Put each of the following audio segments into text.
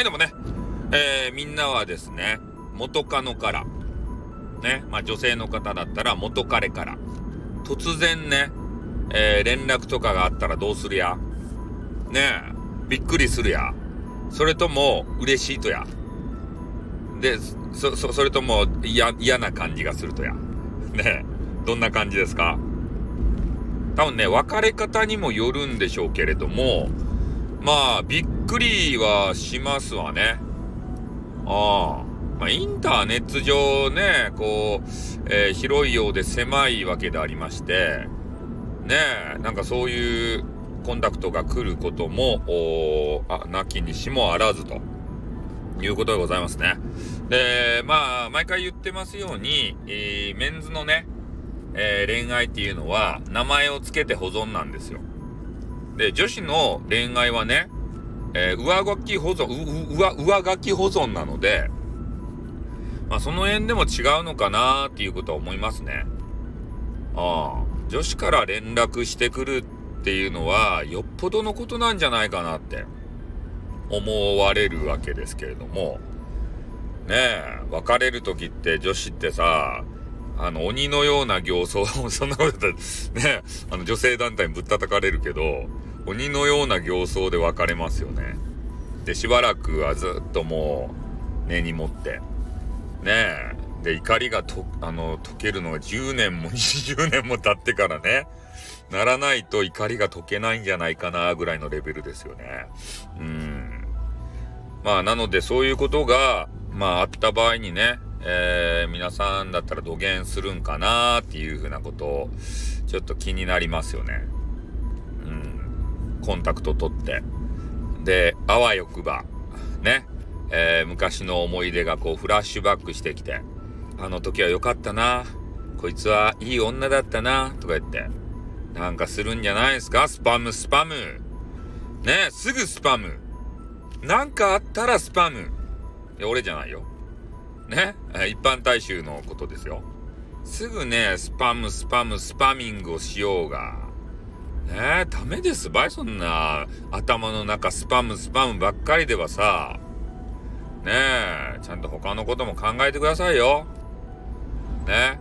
はい、でもね、えー、みんなはですね、元カノから、ね、まあ女性の方だったら元彼から、突然ね、えー、連絡とかがあったらどうするやねえ、びっくりするやそれとも嬉しいとやで、そ、そ、それとも嫌、嫌な感じがするとや。ね、どんな感じですか？多分ね、別れ方にもよるんでしょうけれども、まあ、びっくりはしますわね。ああ。まあ、インターネット上ね、こう、えー、広いようで狭いわけでありまして、ねえ、なんかそういうコンタクトが来ることも、おあ、なきにしもあらずと。いうことでございますね。で、まあ、毎回言ってますように、えー、メンズのね、えー、恋愛っていうのは、名前を付けて保存なんですよ。で、女子の恋愛はね、えー、上書き保存、上、上書き保存なので、まあ、その辺でも違うのかなっていうことは思いますね。ああ、女子から連絡してくるっていうのは、よっぽどのことなんじゃないかなって思われるわけですけれども、ねえ、別れる時って女子ってさ、あの、鬼のような形相、そんなことね、あの、女性団体にぶったたかれるけど、鬼のような形相で別れますよね。で、しばらくはずっともう、根に持って、ねえ、で、怒りがと、あの、解けるのが10年も 20年も経ってからね、ならないと怒りが解けないんじゃないかな、ぐらいのレベルですよね。うん。まあ、なので、そういうことが、まあ、あった場合にね、えー、皆さんだったら土下するんかなっていうふうなことを、ちょっと気になりますよね。コンタクト取って。で、あわよくば、ね。えー、昔の思い出がこうフラッシュバックしてきて、あの時は良かったな。こいつはいい女だったな。とか言って。なんかするんじゃないですか？スパム、スパム。ねすぐスパム。なんかあったらスパム。いや、俺じゃないよ。ね一般大衆のことですよ。すぐね、スパム、スパム、スパミングをしようが。ねダメですばい、そんな頭の中スパム、スパムばっかりではさ。ねえ、ちゃんと他のことも考えてくださいよ。ね。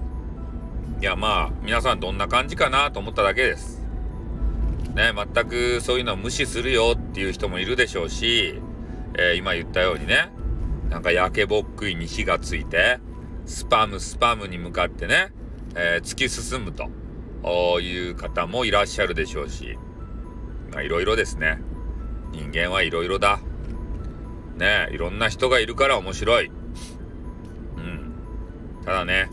いや、まあ、皆さんどんな感じかなと思っただけです。ね、全くそういうのを無視するよっていう人もいるでしょうし、えー、今言ったようにね、なんか焼けぼっくいに火がついて、スパムスパムに向かってね、えー、突き進むという方もいらっしゃるでしょうし、まあいろいろですね。人間はいろいろだ。ねいろんな人がいるから面白い。うん。ただね、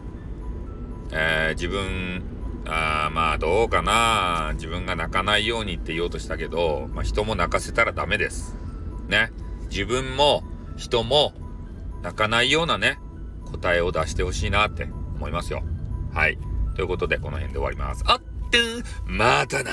えー、自分、あまあどうかな自分が泣かないようにって言おうとしたけど、まあ人も泣かせたらダメです。ね。自分も人も泣かないようなね、答えを出してほしいなって思いますよ。はい。ということで、この辺で終わります。あってまたな